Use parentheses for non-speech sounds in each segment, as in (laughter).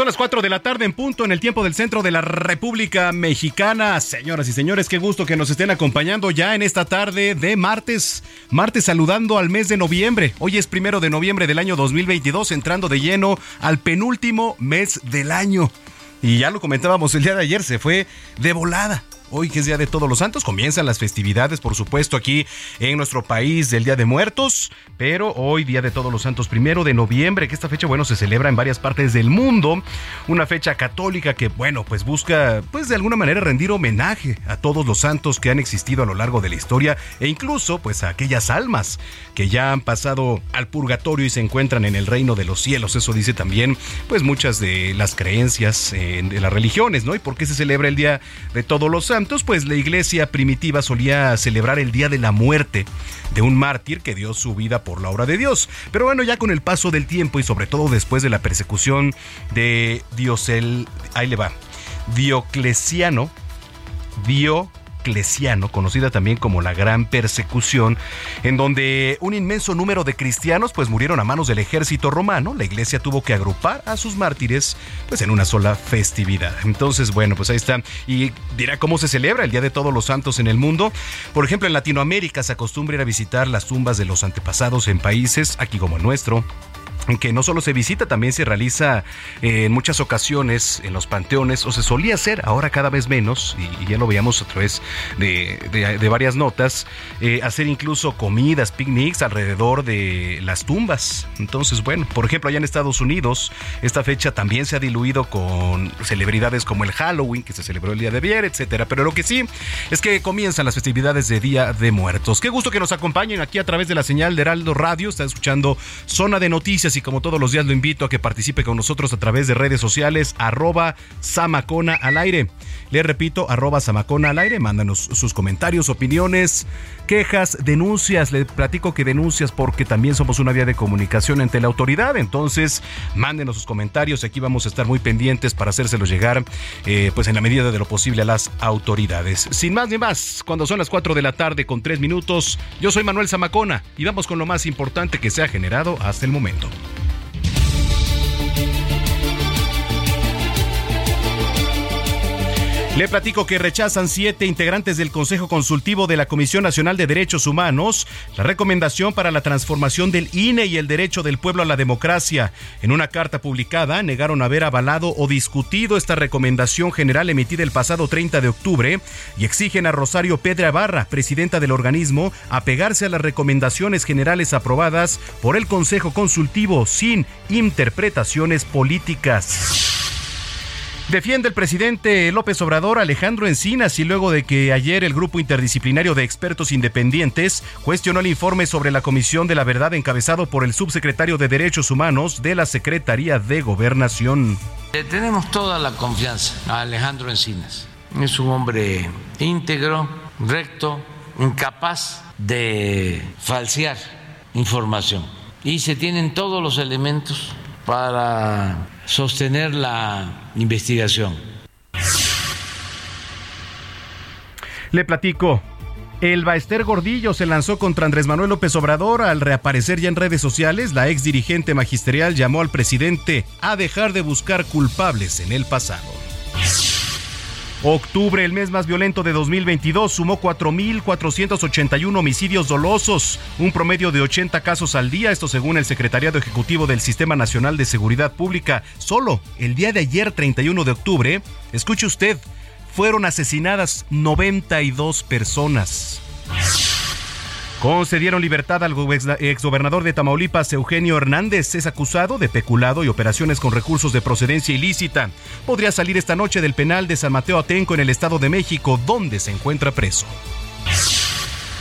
Son las 4 de la tarde en punto en el tiempo del centro de la República Mexicana. Señoras y señores, qué gusto que nos estén acompañando ya en esta tarde de martes. Martes saludando al mes de noviembre. Hoy es primero de noviembre del año 2022, entrando de lleno al penúltimo mes del año. Y ya lo comentábamos el día de ayer, se fue de volada. Hoy que es Día de Todos los Santos, comienzan las festividades, por supuesto, aquí en nuestro país del Día de Muertos, pero hoy Día de Todos los Santos, primero de noviembre, que esta fecha, bueno, se celebra en varias partes del mundo, una fecha católica que, bueno, pues busca, pues de alguna manera rendir homenaje a todos los santos que han existido a lo largo de la historia e incluso, pues a aquellas almas que ya han pasado al purgatorio y se encuentran en el reino de los cielos. Eso dice también, pues muchas de las creencias eh, de las religiones, ¿no? ¿Y por qué se celebra el Día de Todos los Santos? Pues la iglesia primitiva solía celebrar el día de la muerte de un mártir que dio su vida por la obra de Dios. Pero bueno, ya con el paso del tiempo y sobre todo después de la persecución de Diosel, ahí le va, Diocleciano, Dio Conocida también como la Gran Persecución, en donde un inmenso número de cristianos pues murieron a manos del ejército romano. La iglesia tuvo que agrupar a sus mártires pues en una sola festividad. Entonces, bueno, pues ahí está. Y dirá cómo se celebra el Día de Todos los Santos en el mundo. Por ejemplo, en Latinoamérica se acostumbra ir a visitar las tumbas de los antepasados en países, aquí como el nuestro, que no solo se visita, también se realiza eh, en muchas ocasiones en los panteones, o se solía hacer, ahora cada vez menos, y, ya lo veíamos a través de, varias notas, eh, hacer incluso comidas, picnics alrededor de las tumbas. Entonces, bueno, por ejemplo, allá en Estados Unidos, esta fecha también se ha diluido con celebridades como el Halloween, que se celebró el día de ayer, etcétera. Pero lo que sí es que comienzan las festividades de Día de Muertos. Qué gusto que nos acompañen aquí a través de la señal de Heraldo Radio. Está escuchando Zona de Noticias y como todos los días lo invito a que participe con nosotros a través de redes sociales arroba Samacona al aire. Le repito, arroba Samacona al aire, mándanos sus comentarios, opiniones, quejas, denuncias. Le platico que denuncias porque también somos una vía de comunicación ante la autoridad. Entonces, mándenos sus comentarios. Aquí vamos a estar muy pendientes para hacérselos llegar, eh, pues en la medida de lo posible a las autoridades. Sin más ni más, cuando son las 4 de la tarde con 3 minutos, yo soy Manuel Zamacona y vamos con lo más importante que se ha generado hasta el momento. Le platico que rechazan siete integrantes del Consejo Consultivo de la Comisión Nacional de Derechos Humanos la recomendación para la transformación del INE y el derecho del pueblo a la democracia. En una carta publicada, negaron haber avalado o discutido esta recomendación general emitida el pasado 30 de octubre y exigen a Rosario Pedra Barra, presidenta del organismo, apegarse a las recomendaciones generales aprobadas por el Consejo Consultivo sin interpretaciones políticas. Defiende el presidente López Obrador Alejandro Encinas y luego de que ayer el grupo interdisciplinario de expertos independientes cuestionó el informe sobre la Comisión de la Verdad encabezado por el subsecretario de Derechos Humanos de la Secretaría de Gobernación. tenemos toda la confianza a Alejandro Encinas. Es un hombre íntegro, recto, incapaz de falsear información. Y se tienen todos los elementos para sostener la investigación. Le platico. El Baester Gordillo se lanzó contra Andrés Manuel López Obrador al reaparecer ya en redes sociales. La ex dirigente magisterial llamó al presidente a dejar de buscar culpables en el pasado. Octubre, el mes más violento de 2022, sumó 4.481 homicidios dolosos, un promedio de 80 casos al día, esto según el Secretariado Ejecutivo del Sistema Nacional de Seguridad Pública. Solo el día de ayer, 31 de octubre, escuche usted, fueron asesinadas 92 personas. Concedieron libertad al exgobernador de Tamaulipas, Eugenio Hernández. Es acusado de peculado y operaciones con recursos de procedencia ilícita. Podría salir esta noche del penal de San Mateo Atenco en el Estado de México, donde se encuentra preso.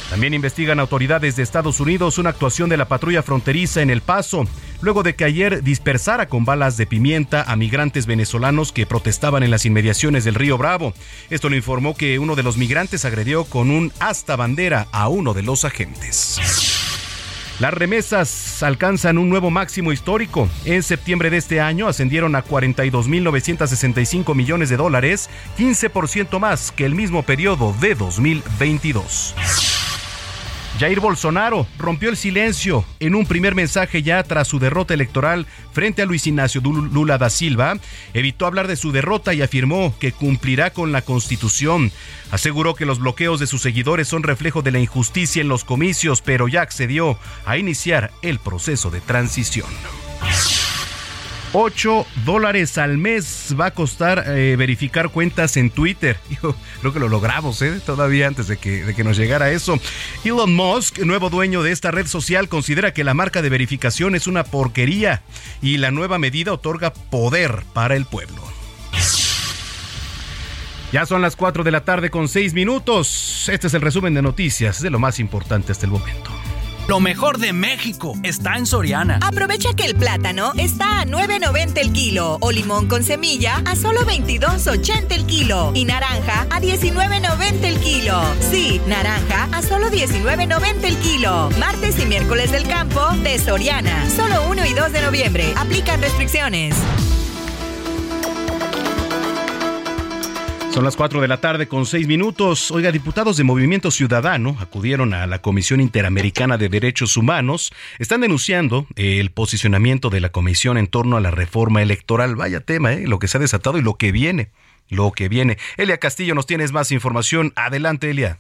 También investigan autoridades de Estados Unidos una actuación de la patrulla fronteriza en El Paso, luego de que ayer dispersara con balas de pimienta a migrantes venezolanos que protestaban en las inmediaciones del río Bravo. Esto lo informó que uno de los migrantes agredió con un hasta bandera a uno de los agentes. Las remesas alcanzan un nuevo máximo histórico. En septiembre de este año ascendieron a 42.965 millones de dólares, 15% más que el mismo periodo de 2022. Jair Bolsonaro rompió el silencio en un primer mensaje ya tras su derrota electoral frente a Luis Ignacio Lula da Silva. Evitó hablar de su derrota y afirmó que cumplirá con la Constitución. Aseguró que los bloqueos de sus seguidores son reflejo de la injusticia en los comicios, pero ya accedió a iniciar el proceso de transición. 8 dólares al mes va a costar eh, verificar cuentas en Twitter. (laughs) Creo que lo logramos, ¿eh? Todavía antes de que, de que nos llegara eso. Elon Musk, nuevo dueño de esta red social, considera que la marca de verificación es una porquería y la nueva medida otorga poder para el pueblo. Ya son las 4 de la tarde con 6 minutos. Este es el resumen de noticias de lo más importante hasta el momento. Lo mejor de México está en Soriana. Aprovecha que el plátano está a 9.90 el kilo o limón con semilla a solo 22.80 el kilo y naranja a 19.90 el kilo. Sí, naranja a solo 19.90 el kilo. Martes y miércoles del campo de Soriana. Solo 1 y 2 de noviembre. Aplican restricciones. Son las 4 de la tarde con 6 minutos. Oiga, diputados de Movimiento Ciudadano acudieron a la Comisión Interamericana de Derechos Humanos. Están denunciando el posicionamiento de la Comisión en torno a la reforma electoral. Vaya tema, ¿eh? lo que se ha desatado y lo que viene. Lo que viene. Elia Castillo, nos tienes más información. Adelante, Elia.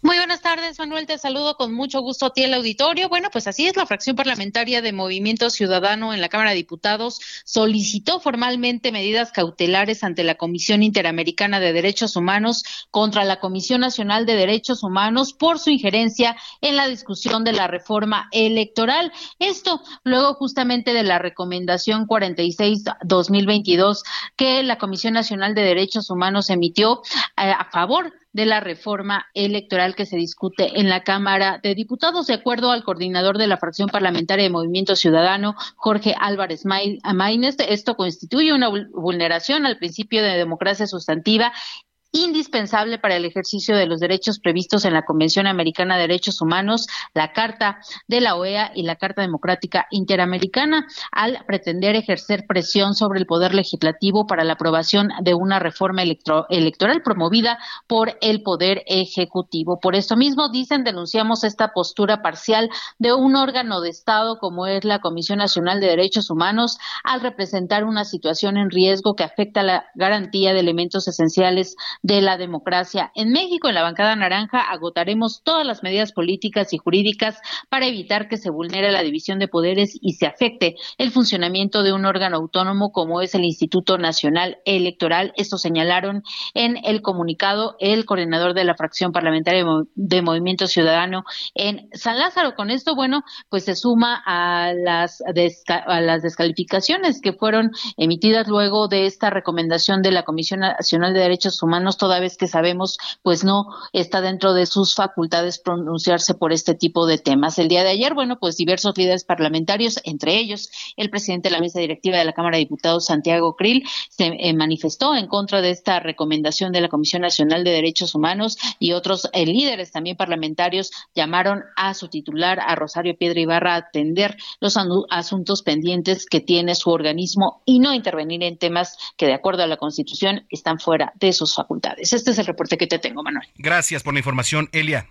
Muy buenas tardes, Manuel. Te saludo con mucho gusto a ti el auditorio. Bueno, pues así es, la fracción parlamentaria de Movimiento Ciudadano en la Cámara de Diputados solicitó formalmente medidas cautelares ante la Comisión Interamericana de Derechos Humanos contra la Comisión Nacional de Derechos Humanos por su injerencia en la discusión de la reforma electoral. Esto luego justamente de la recomendación 46-2022 que la Comisión Nacional de Derechos Humanos emitió eh, a favor de la reforma electoral que se discute en la Cámara de Diputados. De acuerdo al coordinador de la fracción parlamentaria de Movimiento Ciudadano, Jorge Álvarez Maínez, esto constituye una vulneración al principio de democracia sustantiva indispensable para el ejercicio de los derechos previstos en la Convención Americana de Derechos Humanos, la Carta de la OEA y la Carta Democrática Interamericana, al pretender ejercer presión sobre el Poder Legislativo para la aprobación de una reforma electoral promovida por el Poder Ejecutivo. Por esto mismo, dicen, denunciamos esta postura parcial de un órgano de Estado como es la Comisión Nacional de Derechos Humanos al representar una situación en riesgo que afecta la garantía de elementos esenciales de la democracia. En México, en la bancada naranja, agotaremos todas las medidas políticas y jurídicas para evitar que se vulnere la división de poderes y se afecte el funcionamiento de un órgano autónomo como es el Instituto Nacional Electoral. Esto señalaron en el comunicado el coordinador de la fracción parlamentaria de Movimiento Ciudadano en San Lázaro. Con esto, bueno, pues se suma a las, a las descalificaciones que fueron emitidas luego de esta recomendación de la Comisión Nacional de Derechos Humanos toda vez que sabemos pues no está dentro de sus facultades pronunciarse por este tipo de temas. El día de ayer, bueno, pues diversos líderes parlamentarios, entre ellos el presidente de la mesa directiva de la Cámara de Diputados, Santiago Krill, se eh, manifestó en contra de esta recomendación de la Comisión Nacional de Derechos Humanos y otros eh, líderes también parlamentarios llamaron a su titular, a Rosario Piedra Ibarra, a atender los asuntos pendientes que tiene su organismo y no intervenir en temas que, de acuerdo a la Constitución, están fuera de sus facultades. Este es el reporte que te tengo, Manuel. Gracias por la información, Elia.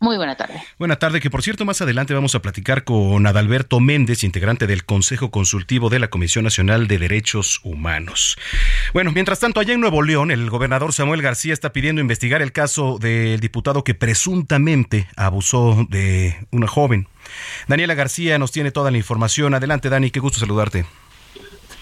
Muy buena tarde. Buena tarde, que por cierto más adelante vamos a platicar con Adalberto Méndez, integrante del Consejo Consultivo de la Comisión Nacional de Derechos Humanos. Bueno, mientras tanto, allá en Nuevo León, el gobernador Samuel García está pidiendo investigar el caso del diputado que presuntamente abusó de una joven. Daniela García nos tiene toda la información. Adelante, Dani, qué gusto saludarte.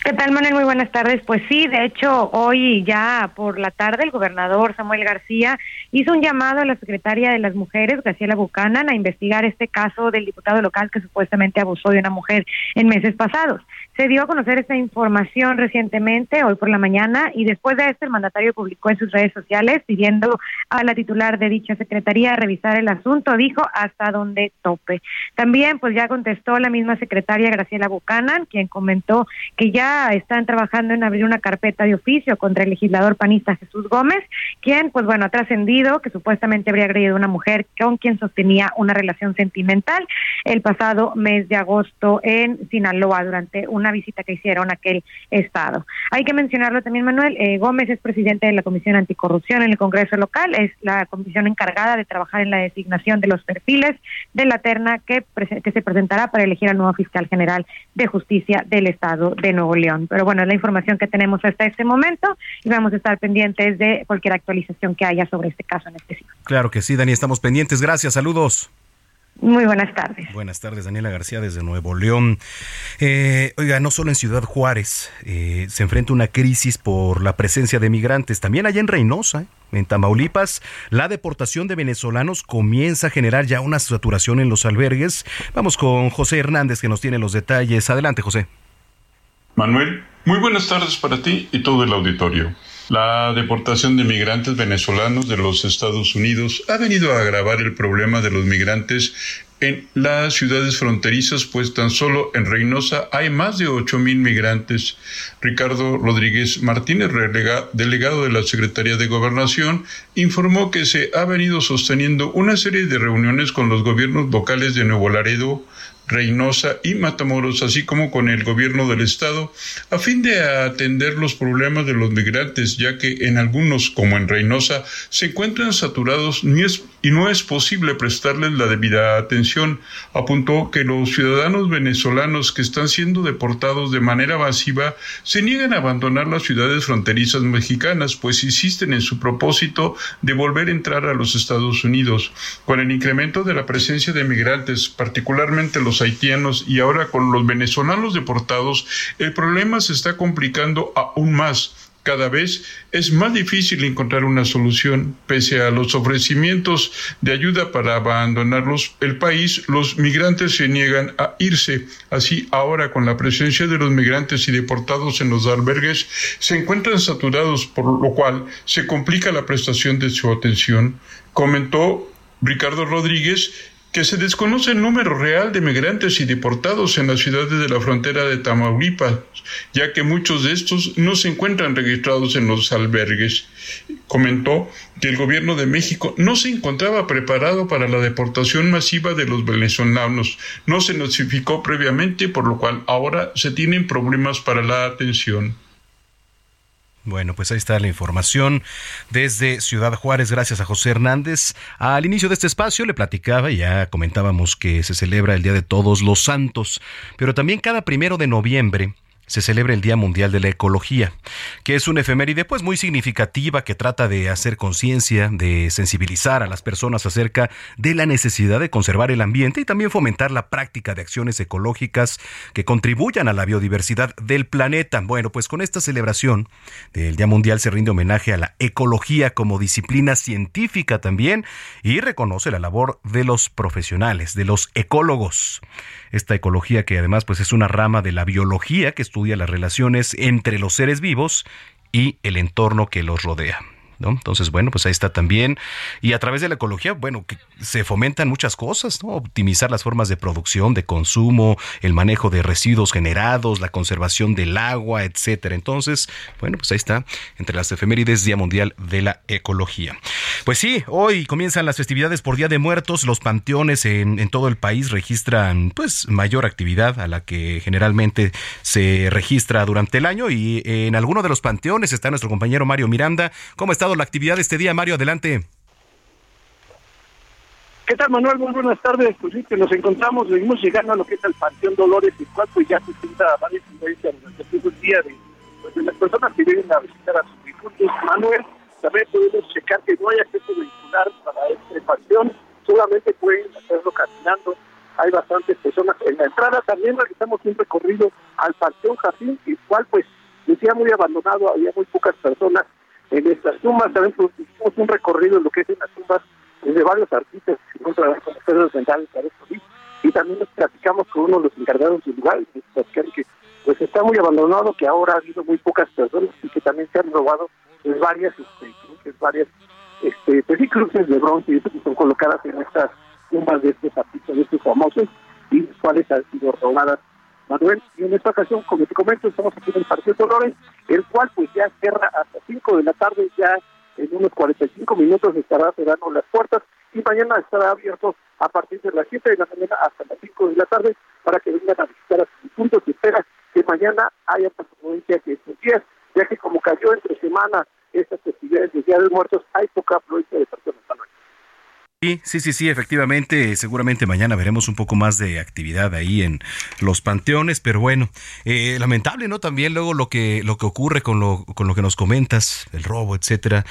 ¿Qué tal, Manuel? Muy buenas tardes. Pues sí, de hecho, hoy ya por la tarde el gobernador Samuel García hizo un llamado a la secretaria de las Mujeres, Graciela Buchanan, a investigar este caso del diputado local que supuestamente abusó de una mujer en meses pasados. Se dio a conocer esta información recientemente, hoy por la mañana, y después de esto el mandatario publicó en sus redes sociales pidiendo a la titular de dicha secretaría revisar el asunto, dijo hasta donde tope. También pues ya contestó la misma secretaria Graciela Buchanan, quien comentó que ya están trabajando en abrir una carpeta de oficio contra el legislador panista Jesús Gómez, quien, pues bueno, ha trascendido que supuestamente habría agredido una mujer con quien sostenía una relación sentimental el pasado mes de agosto en Sinaloa durante una visita que hicieron a aquel estado. Hay que mencionarlo también, Manuel, eh, Gómez es presidente de la Comisión Anticorrupción en el Congreso local, es la comisión encargada de trabajar en la designación de los perfiles de la terna que, que se presentará para elegir al nuevo fiscal general de justicia del estado de Nuevo León. Pero bueno, es la información que tenemos hasta este momento y vamos a estar pendientes de cualquier actualización que haya sobre este caso en específico. Claro que sí, Dani, estamos pendientes. Gracias, saludos. Muy buenas tardes. Buenas tardes, Daniela García desde Nuevo León. Eh, oiga, no solo en Ciudad Juárez eh, se enfrenta una crisis por la presencia de migrantes, también allá en Reynosa, en Tamaulipas, la deportación de venezolanos comienza a generar ya una saturación en los albergues. Vamos con José Hernández que nos tiene los detalles. Adelante, José. Manuel, muy buenas tardes para ti y todo el auditorio. La deportación de migrantes venezolanos de los Estados Unidos ha venido a agravar el problema de los migrantes en las ciudades fronterizas, pues tan solo en Reynosa hay más de ocho mil migrantes. Ricardo Rodríguez Martínez, delegado de la Secretaría de Gobernación, informó que se ha venido sosteniendo una serie de reuniones con los gobiernos locales de Nuevo Laredo, Reynosa y Matamoros, así como con el gobierno del estado, a fin de atender los problemas de los migrantes, ya que en algunos, como en Reynosa, se encuentran saturados y no es posible prestarles la debida atención. Apuntó que los ciudadanos venezolanos que están siendo deportados de manera masiva se niegan a abandonar las ciudades fronterizas mexicanas, pues insisten en su propósito de volver a entrar a los Estados Unidos. Con el incremento de la presencia de migrantes, particularmente los haitianos y ahora con los venezolanos deportados, el problema se está complicando aún más. Cada vez es más difícil encontrar una solución. Pese a los ofrecimientos de ayuda para abandonarlos el país, los migrantes se niegan a irse. Así, ahora con la presencia de los migrantes y deportados en los albergues, se encuentran saturados, por lo cual se complica la prestación de su atención. Comentó Ricardo Rodríguez que se desconoce el número real de migrantes y deportados en las ciudades de la frontera de Tamaulipas, ya que muchos de estos no se encuentran registrados en los albergues. Comentó que el gobierno de México no se encontraba preparado para la deportación masiva de los venezolanos, no se notificó previamente, por lo cual ahora se tienen problemas para la atención. Bueno, pues ahí está la información desde Ciudad Juárez, gracias a José Hernández. Al inicio de este espacio le platicaba ya comentábamos que se celebra el Día de Todos los Santos, pero también cada primero de noviembre se celebra el Día Mundial de la Ecología, que es una efeméride pues muy significativa que trata de hacer conciencia, de sensibilizar a las personas acerca de la necesidad de conservar el ambiente y también fomentar la práctica de acciones ecológicas que contribuyan a la biodiversidad del planeta. Bueno, pues con esta celebración del Día Mundial se rinde homenaje a la ecología como disciplina científica también y reconoce la labor de los profesionales, de los ecólogos esta ecología que además pues es una rama de la biología que estudia las relaciones entre los seres vivos y el entorno que los rodea. Entonces, bueno, pues ahí está también. Y a través de la ecología, bueno, que se fomentan muchas cosas, ¿no? Optimizar las formas de producción, de consumo, el manejo de residuos generados, la conservación del agua, etcétera. Entonces, bueno, pues ahí está, entre las efemérides Día Mundial de la Ecología. Pues sí, hoy comienzan las festividades por Día de Muertos. Los panteones en, todo el país registran, pues, mayor actividad a la que generalmente se registra durante el año. Y en alguno de los panteones está nuestro compañero Mario Miranda. ¿Cómo ha la actividad este día, Mario? Adelante. ¿Qué tal, Manuel? Muy buenas tardes. Pues sí, que nos encontramos, seguimos llegando a lo que es el Panteón Dolores, el cual pues ya se sienta varias influencias durante todo el día de, pues, de las personas que vienen a visitar a sus difuntos. Manuel, también podemos checar que no hay acceso vehicular para este panteón, solamente pueden hacerlo caminando. Hay bastantes personas. En la entrada también realizamos un recorrido al Panteón Jacín, el cual pues decía muy abandonado, había muy pocas personas en estas tumbas. También pues, hicimos un recorrido en lo que es en las tumbas de varios artistas que mentales para esto, y también nos platicamos con uno de los encargados del lugar, que pues está muy abandonado, que ahora ha habido muy pocas personas y que también se han robado pues, varias, este, varias, este, pues cruces de bronce y que son colocadas en estas tumbas de estos artistas, de estos famosos, y las cuales han sido robadas. Manuel, y en esta ocasión, como te comento, estamos aquí en el Partido Dolores, el cual pues ya cierra hasta 5 de la tarde, ya en unos 45 minutos estará cerrando las puertas y mañana estará abierto a partir de las 7 de la mañana hasta las 5 de la tarde para que vengan a visitar a sus puntos. Se espera que mañana haya más afluencia que estos días, ya que como cayó entre semana estas festividades de Día de Muertos, hay poca afluencia de personas. Sí, sí, sí, sí, efectivamente, seguramente mañana veremos un poco más de actividad ahí en los panteones, pero bueno, eh, lamentable, ¿no? También luego lo que, lo que ocurre con lo, con lo que nos comentas, el robo, etcétera.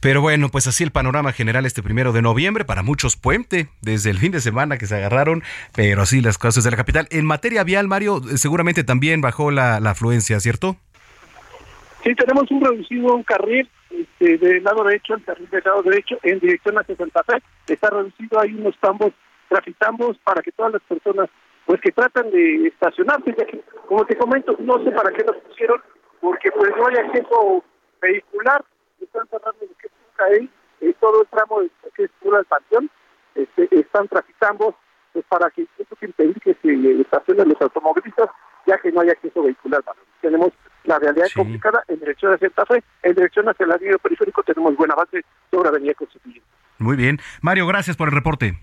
Pero bueno, pues así el panorama general este primero de noviembre, para muchos puente, desde el fin de semana que se agarraron, pero así las cosas de la capital. En materia vial, Mario, seguramente también bajó la, la afluencia, ¿cierto? Sí, tenemos un reducido un carril este, del lado derecho, el carril del lado derecho, en dirección hacia Santa Fe. Está reducido, hay unos tambos, traficambos para que todas las personas pues que tratan de estacionarse, ya que, como te comento, no sé para qué los pusieron, porque pues no hay acceso vehicular, están cerrando lo que un eh, todo el tramo de, que es pura del panteón, este, están traficambos pues para que eso que impedir que se estacionen los automovilistas, ya que no hay acceso vehicular. Tenemos la realidad complicada en dirección hacia Santa Fe, en dirección hacia el anillo periférico tenemos buen avance sobre Avenida Constituyente. Muy bien. Mario, gracias por el reporte.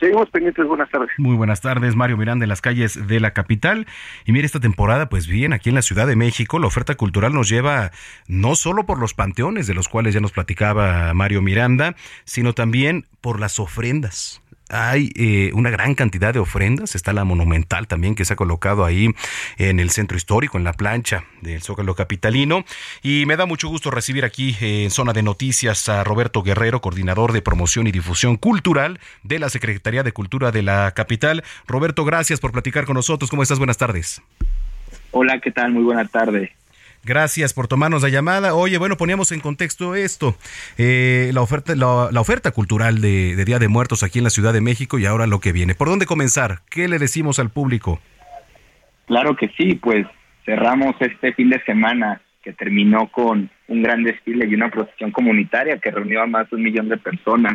Seguimos pendientes, buenas tardes. Muy buenas tardes, Mario Miranda en las calles de la capital. Y mire, esta temporada, pues bien, aquí en la Ciudad de México, la oferta cultural nos lleva no solo por los panteones, de los cuales ya nos platicaba Mario Miranda, sino también por las ofrendas hay eh, una gran cantidad de ofrendas. Está la monumental también que se ha colocado ahí en el centro histórico, en la plancha del Zócalo Capitalino. Y me da mucho gusto recibir aquí en Zona de Noticias a Roberto Guerrero, coordinador de promoción y difusión cultural de la Secretaría de Cultura de la capital. Roberto, gracias por platicar con nosotros. ¿Cómo estás? Buenas tardes. Hola, ¿qué tal? Muy buena tarde. Gracias por tomarnos la llamada. Oye, bueno, poníamos en contexto esto, eh, la oferta, la, oferta cultural de, Día de Muertos aquí en la Ciudad de México y ahora lo que viene. ¿Por dónde comenzar? ¿Qué le decimos al público? Claro que sí, pues cerramos este fin de semana que terminó con un gran desfile y una procesión comunitaria que reunió a más de un millón de personas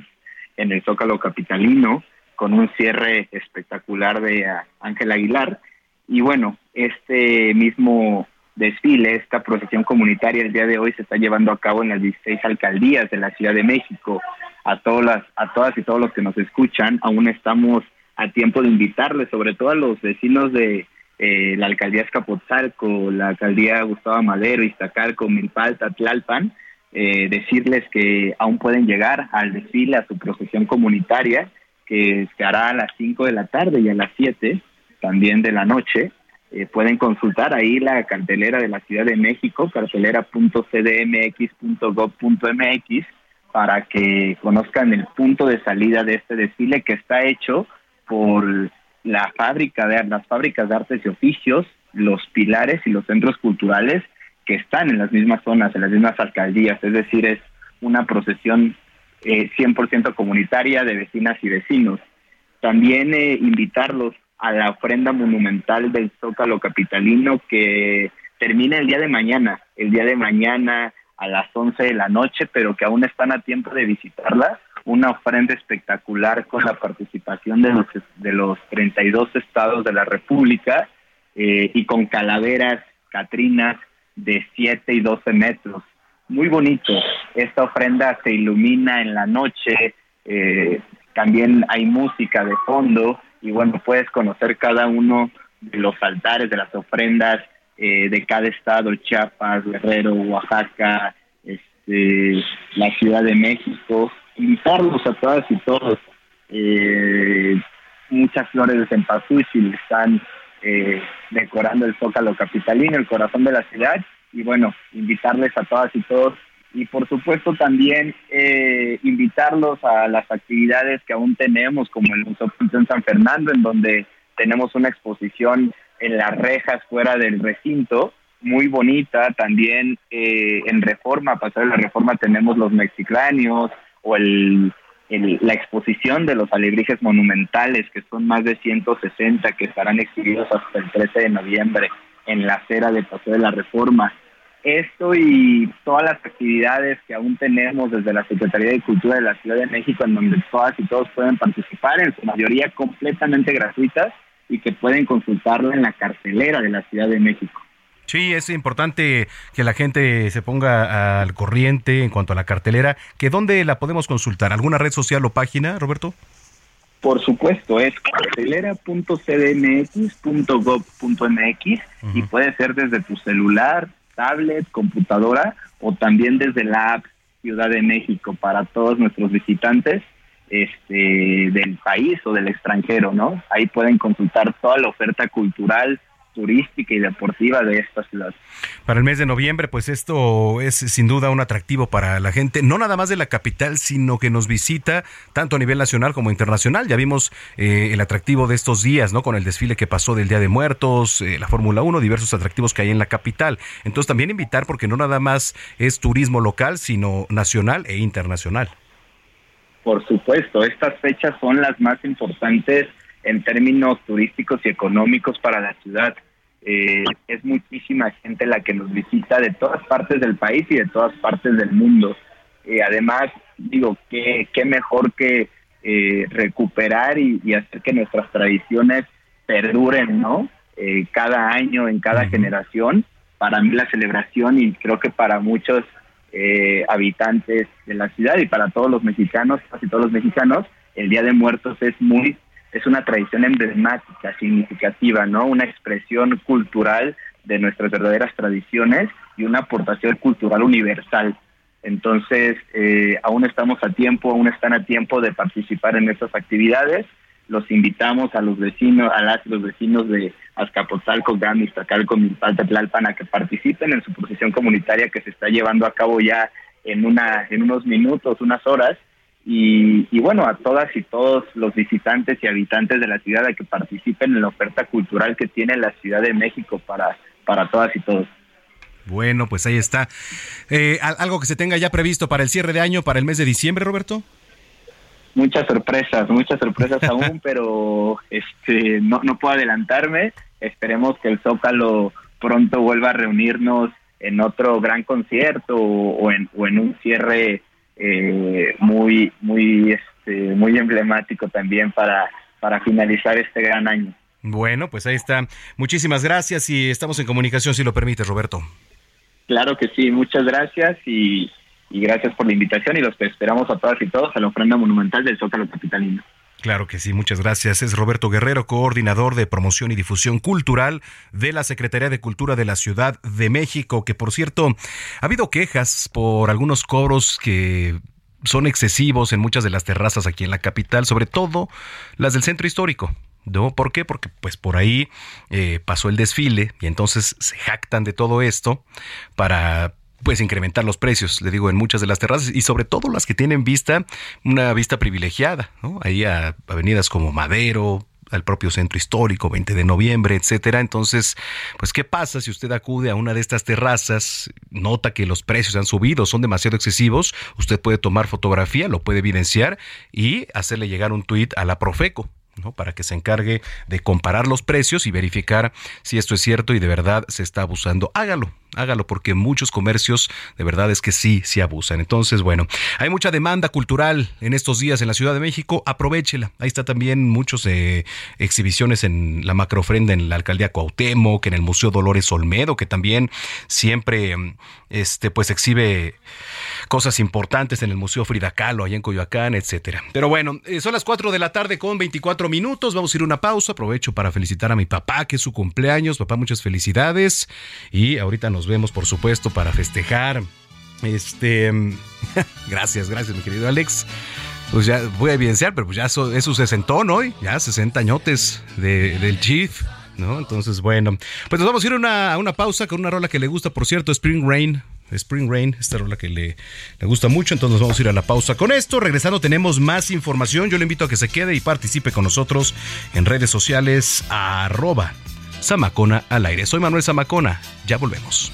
en el Zócalo Capitalino, con un cierre espectacular de Ángel Aguilar. Y bueno, este mismo desfile, esta procesión comunitaria el día de hoy se está llevando a cabo en las 16 alcaldías de la Ciudad de México. A todas las, a todas y todos los que nos escuchan, aún estamos a tiempo de invitarles, sobre todo a los vecinos de eh, la alcaldía Escapotzalco, la alcaldía Gustavo Madero, Iztacalco, Milpalta, Tlalpan, eh, decirles que aún pueden llegar al desfile, a su procesión comunitaria, que se hará a las 5 de la tarde y a las 7 también de la noche. Eh, pueden consultar ahí la cartelera de la Ciudad de México, cartelera.cdmx.gov.mx, para que conozcan el punto de salida de este desfile que está hecho por la fábrica de las fábricas de artes y oficios, los pilares y los centros culturales que están en las mismas zonas, en las mismas alcaldías, es decir, es una procesión eh, 100% comunitaria de vecinas y vecinos. También eh, invitarlos a la ofrenda monumental del Zócalo Capitalino que termina el día de mañana, el día de mañana a las 11 de la noche, pero que aún están a tiempo de visitarla. Una ofrenda espectacular con la participación de los, de los 32 estados de la República eh, y con calaveras, catrinas de 7 y 12 metros. Muy bonito. Esta ofrenda se ilumina en la noche, eh, también hay música de fondo y bueno, puedes conocer cada uno de los altares, de las ofrendas eh, de cada estado, Chiapas, Guerrero, Oaxaca, este, la Ciudad de México, invitarlos a todas y todos. Eh, muchas flores de cempasúchil están eh, decorando el zócalo capitalino, el corazón de la ciudad, y bueno, invitarles a todas y todos y por supuesto también eh, invitarlos a las actividades que aún tenemos, como el Museo en San Fernando, en donde tenemos una exposición en las rejas fuera del recinto, muy bonita. También eh, en Reforma, a de la Reforma, tenemos los mexicráneos o el, la exposición de los alebrijes monumentales, que son más de 160, que estarán exhibidos hasta el 13 de noviembre en la acera de Paseo de la Reforma. Esto y todas las actividades que aún tenemos desde la Secretaría de Cultura de la Ciudad de México, en donde todas y todos pueden participar, en su mayoría completamente gratuitas y que pueden consultarla en la carcelera de la Ciudad de México. Sí, es importante que la gente se ponga al corriente en cuanto a la cartelera. ¿Que ¿Dónde la podemos consultar? ¿Alguna red social o página, Roberto? Por supuesto, es cartelera.cdmx.gov.mx y puede ser desde tu celular, tablet, computadora o también desde la app Ciudad de México para todos nuestros visitantes este, del país o del extranjero, ¿no? Ahí pueden consultar toda la oferta cultural, turística y deportiva de esta ciudad. Para el mes de noviembre, pues esto es sin duda un atractivo para la gente, no nada más de la capital, sino que nos visita tanto a nivel nacional como internacional. Ya vimos eh, el atractivo de estos días, ¿no? Con el desfile que pasó del Día de Muertos, eh, la Fórmula 1, diversos atractivos que hay en la capital. Entonces también invitar, porque no nada más es turismo local, sino nacional e internacional. Por supuesto, estas fechas son las más importantes en términos turísticos y económicos para la ciudad. Eh, es muchísima gente la que nos visita de todas partes del país y de todas partes del mundo. Eh, además, digo, qué, qué mejor que eh, recuperar y, hacer que nuestras tradiciones perduren, ¿no? cada año, en cada generación. Para mí la celebración y creo que para muchos habitantes de la ciudad y para todos los mexicanos, casi todos los mexicanos, el Día de Muertos es muy es una tradición emblemática, significativa, ¿no? Una expresión cultural de nuestras verdaderas tradiciones y una aportación cultural universal. Entonces, eh, aún estamos a tiempo, aún están a tiempo de participar en estas actividades. Los invitamos a los vecinos, a las los vecinos de Azcapotzalco, Gami, Iztacalco, Milpalta, Tlalpan a que participen en su procesión comunitaria que se está llevando a cabo ya en una en unos minutos, unas horas y, bueno, a todas y todos los visitantes y habitantes de la ciudad a que participen en la oferta cultural que tiene la Ciudad de México para, para todas y todos. Bueno, pues ahí está. Eh, ¿Algo que se tenga ya previsto para el cierre de año, para el mes de diciembre, Roberto? Muchas sorpresas, muchas sorpresas (laughs) aún, pero este, no, no puedo adelantarme. Esperemos que el Zócalo pronto vuelva a reunirnos en otro gran concierto o en, o en un cierre eh, muy, muy, este, muy emblemático también para, para finalizar este gran año. Bueno, pues ahí está. Muchísimas gracias y estamos en comunicación si lo permite, Roberto. Claro que sí, muchas gracias y, y gracias por la invitación y los esperamos a todas y todos a la ofrenda monumental del Zócalo Capitalino. Claro que sí, muchas gracias. Es Roberto Guerrero, coordinador de promoción y difusión cultural de la Secretaría de Cultura de la Ciudad de México, que por cierto, ha habido quejas por algunos cobros que son excesivos en muchas de las terrazas aquí en la capital, sobre todo las del centro histórico. ¿No? ¿Por qué? Porque pues por ahí eh, pasó el desfile y entonces se jactan de todo esto para pues incrementar los precios, le digo, en muchas de las terrazas y sobre todo las que tienen vista, una vista privilegiada, ¿no? Ahí a avenidas como Madero, al propio centro histórico, 20 de noviembre, etcétera. Entonces, pues, ¿qué pasa si usted acude a una de estas terrazas, nota que los precios han subido, son demasiado excesivos? Usted puede tomar fotografía, lo puede evidenciar y hacerle llegar un tuit a la Profeco para que se encargue de comparar los precios y verificar si esto es cierto y de verdad se está abusando. Hágalo, hágalo porque muchos comercios de verdad es que sí, sí abusan. Entonces, bueno, hay mucha demanda cultural en estos días en la Ciudad de México, aprovechela. Ahí está también muchos eh, exhibiciones en la macroofrenda en la alcaldía Cuauhtémoc, en el Museo Dolores Olmedo, que también siempre este pues exhibe cosas importantes en el Museo Frida Kahlo allá en Coyoacán, etcétera. Pero bueno, eh, son las 4 de la tarde con 24 minutos, vamos a ir a una pausa. Aprovecho para felicitar a mi papá que es su cumpleaños. Papá, muchas felicidades y ahorita nos vemos, por supuesto, para festejar. Este, (laughs) gracias, gracias, mi querido Alex. pues ya voy a evidenciar, pero pues ya eso, es su sesentón hoy, ya 60 añotes del Chief. ¿No? Entonces, bueno, pues nos vamos a ir a una, a una pausa con una rola que le gusta, por cierto, Spring Rain, Spring Rain, esta rola que le, le, gusta mucho. Entonces vamos a ir a la pausa. Con esto, regresando, tenemos más información. Yo le invito a que se quede y participe con nosotros en redes sociales arroba Samacona al aire. Soy Manuel Samacona. Ya volvemos.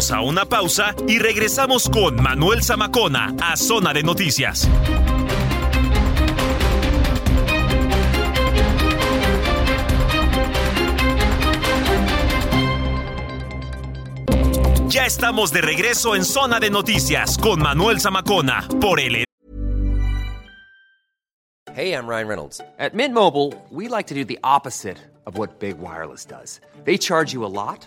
Vamos a una pausa y regresamos con Manuel Zamacona a Zona de Noticias. Ya estamos de regreso en Zona de Noticias con Manuel Zamacona por el Hey, I'm Ryan Reynolds. At Mint Mobile, we like to do the opposite of what Big Wireless does. They charge you a lot,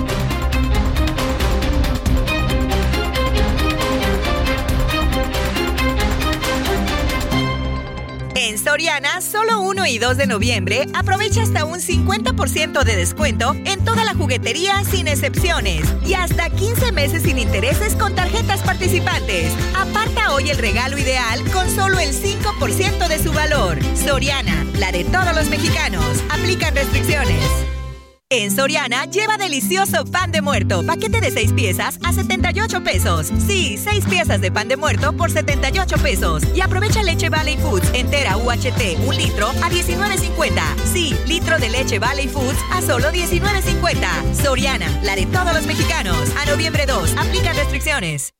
En Soriana, solo 1 y 2 de noviembre, aprovecha hasta un 50% de descuento en toda la juguetería sin excepciones y hasta 15 meses sin intereses con tarjetas participantes. Aparta hoy el regalo ideal con solo el 5% de su valor. Soriana, la de todos los mexicanos. Aplican restricciones. En Soriana, lleva delicioso pan de muerto, paquete de 6 piezas a 78 pesos. Sí, 6 piezas de pan de muerto por 78 pesos. Y aprovecha leche Valley Foods entera UHT, un litro a 19.50. Sí, litro de leche Valley Foods a solo 19.50. Soriana, la de todos los mexicanos. A noviembre 2, aplica restricciones.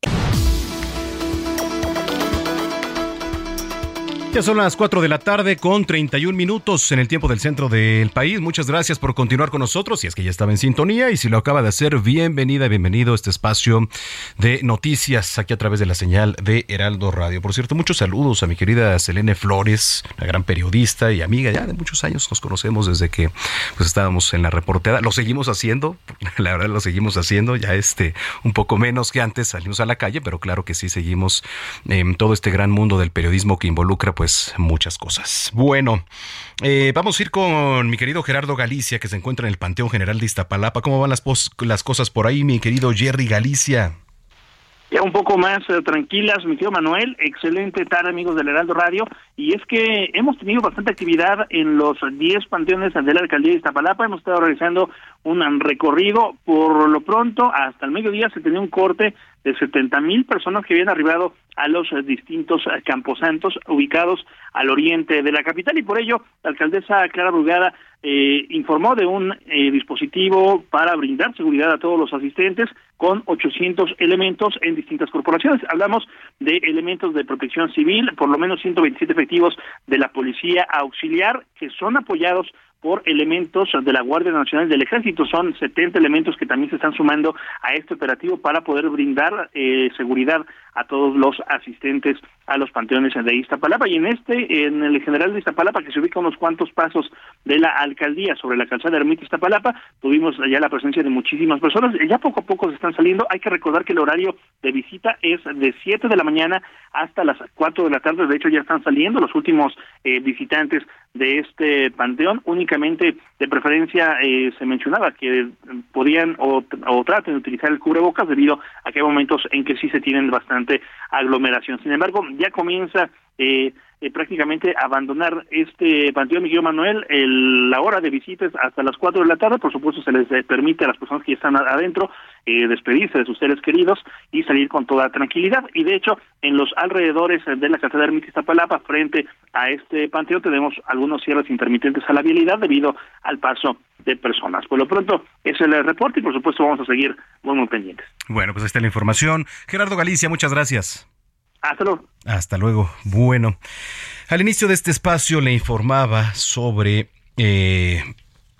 Ya son las 4 de la tarde con 31 minutos en el tiempo del centro del país. Muchas gracias por continuar con nosotros. Si es que ya estaba en sintonía y si lo acaba de hacer, bienvenida, bienvenido a este espacio de noticias aquí a través de la señal de Heraldo Radio. Por cierto, muchos saludos a mi querida Selene Flores, una gran periodista y amiga ya de muchos años. Nos conocemos desde que pues, estábamos en la reporteada. Lo seguimos haciendo, (laughs) la verdad lo seguimos haciendo. Ya este, un poco menos que antes salimos a la calle, pero claro que sí seguimos en todo este gran mundo del periodismo que involucra pues muchas cosas. Bueno, eh, vamos a ir con mi querido Gerardo Galicia, que se encuentra en el Panteón General de Iztapalapa. ¿Cómo van las, las cosas por ahí, mi querido Jerry Galicia? Ya un poco más eh, tranquilas, mi querido Manuel. Excelente tarde, amigos del Heraldo Radio. Y es que hemos tenido bastante actividad en los 10 panteones de la alcaldía de Iztapalapa. Hemos estado realizando un recorrido. Por lo pronto, hasta el mediodía se tenía un corte de 70 mil personas que habían arribado a los eh, distintos eh, camposantos ubicados al oriente de la capital y por ello la alcaldesa Clara Brugada eh, informó de un dispositivo para brindar seguridad a todos los asistentes con 800 elementos en distintas corporaciones. Hablamos de elementos de protección civil, por lo menos 127 efectivos de la policía auxiliar que son apoyados por elementos de la Guardia Nacional del Ejército. Son 70 elementos que también se están sumando a este operativo para poder brindar eh, seguridad a todos los asistentes a los panteones de Iztapalapa. Y en este, en el general de Iztapalapa, que se ubica unos cuantos pasos de la alcaldía sobre la calzada Ermita Iztapalapa, tuvimos ya la presencia de muchísimas personas. Ya poco a poco se están saliendo. Hay que recordar que el horario de visita es de 7 de la mañana hasta las 4 de la tarde. De hecho, ya están saliendo los últimos eh, visitantes de este panteón. Únicamente, de preferencia, eh, se mencionaba que podían o traten de utilizar el cubrebocas debido a que hay momentos en que sí se tienen bastante aglomeración. Sin embargo, ya comienza eh, eh, prácticamente abandonar este panteón Miguel Manuel la hora de visitas hasta las 4 de la tarde por supuesto se les eh, permite a las personas que están adentro eh, despedirse de sus seres queridos y salir con toda tranquilidad y de hecho en los alrededores de la catedral Ermita Iztapalapa frente a este panteón tenemos algunos cierres intermitentes a la vialidad debido al paso de personas. Por lo pronto, es el reporte y por supuesto vamos a seguir muy, muy pendientes. Bueno, pues ahí está la información. Gerardo Galicia, muchas gracias. Hasta luego. Hasta luego. Bueno, al inicio de este espacio le informaba sobre eh,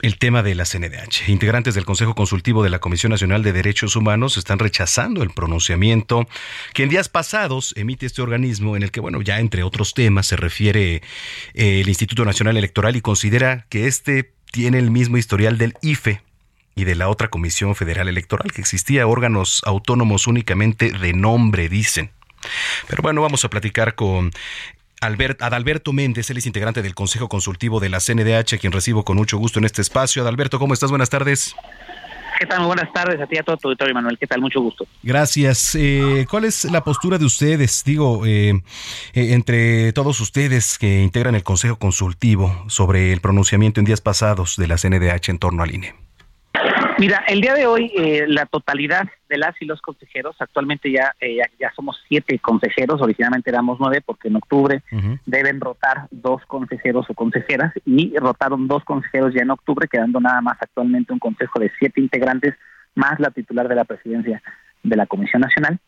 el tema de la CNDH. Integrantes del Consejo Consultivo de la Comisión Nacional de Derechos Humanos están rechazando el pronunciamiento que en días pasados emite este organismo en el que, bueno, ya entre otros temas se refiere eh, el Instituto Nacional Electoral y considera que este tiene el mismo historial del IFE y de la otra Comisión Federal Electoral, que existía órganos autónomos únicamente de nombre, dicen. Pero bueno, vamos a platicar con Albert, Adalberto Méndez, él es integrante del Consejo Consultivo de la CNDH, a quien recibo con mucho gusto en este espacio. Adalberto, ¿cómo estás? Buenas tardes. ¿Qué tal? Muy buenas tardes a ti y a todo tu auditorio, Manuel. ¿Qué tal? Mucho gusto. Gracias. Eh, ¿Cuál es la postura de ustedes, digo, eh, eh, entre todos ustedes que integran el Consejo Consultivo sobre el pronunciamiento en días pasados de la CNDH en torno al INE? Mira, el día de hoy eh, la totalidad de las y los consejeros, actualmente ya, eh, ya, somos siete consejeros, originalmente éramos nueve porque en octubre deben rotar dos consejeros o consejeras y rotaron dos consejeros ya en octubre, quedando nada más actualmente un consejo de siete integrantes más la titular de la presidencia de la Comisión Nacional.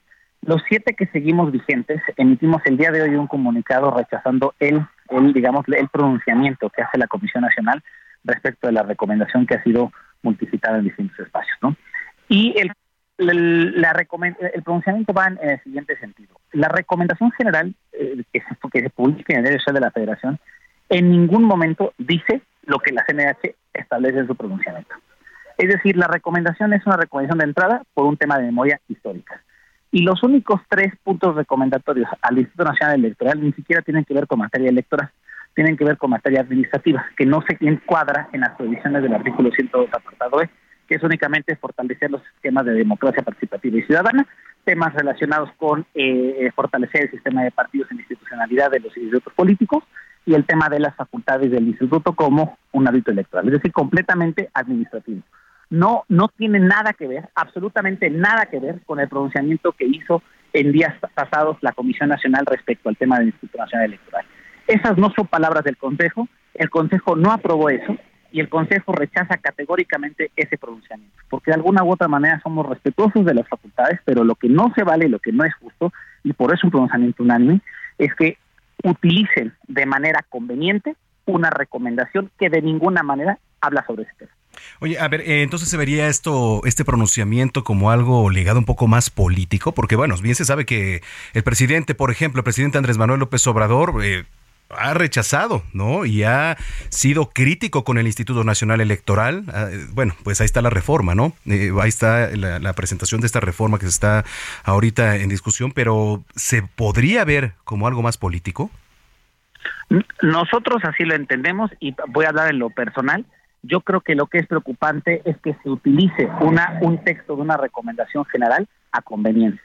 Los siete que seguimos vigentes emitimos el día de hoy un comunicado rechazando el, el digamos, el pronunciamiento que hace la Comisión Nacional respecto de la recomendación que ha sido multicitada en distintos espacios. ¿no? Y el, la el pronunciamiento va en, el siguiente sentido. La recomendación general eh, que se publica en el derecho de la Federación en ningún momento dice lo que la CNH establece en su pronunciamiento. Es decir, la recomendación es una recomendación de entrada por un tema de memoria histórica. Y los únicos tres puntos recomendatorios al Instituto Nacional Electoral ni siquiera tienen que ver con materia electoral tienen que ver con materia administrativa, que no se encuadra en las provisiones del artículo 102 apartado E, que es únicamente fortalecer los sistemas de democracia participativa y ciudadana, temas relacionados con eh, fortalecer el sistema de partidos en institucionalidad de los institutos políticos y el tema de las facultades del instituto como un hábito electoral, es decir, completamente administrativo. No, no tiene nada que ver, absolutamente nada que ver con el pronunciamiento que hizo en días pasados la Comisión Nacional respecto al tema del Instituto Nacional Electoral. Esas no son palabras del Consejo, el Consejo no aprobó eso y el Consejo rechaza categóricamente ese pronunciamiento, porque de alguna u otra manera somos respetuosos de las facultades, pero lo que no se vale, lo que no es justo, y por eso un pronunciamiento unánime, es que utilicen de manera conveniente una recomendación que de ninguna manera habla sobre ese tema. Oye, a ver, eh, entonces se vería esto, este pronunciamiento como algo ligado un poco más político, porque bueno, bien se sabe que el presidente, por ejemplo, el presidente Andrés Manuel López Obrador, eh, ha rechazado, ¿no? Y ha sido crítico con el Instituto Nacional Electoral. Ah, bueno, pues ahí está la reforma, ¿no? Eh, ahí está la, presentación de esta reforma que está ahorita en discusión, pero ¿se podría ver como algo más político? Nosotros así lo entendemos y voy a hablar en lo personal. Yo creo que lo que es preocupante es que se utilice una, un texto de una recomendación general a conveniencia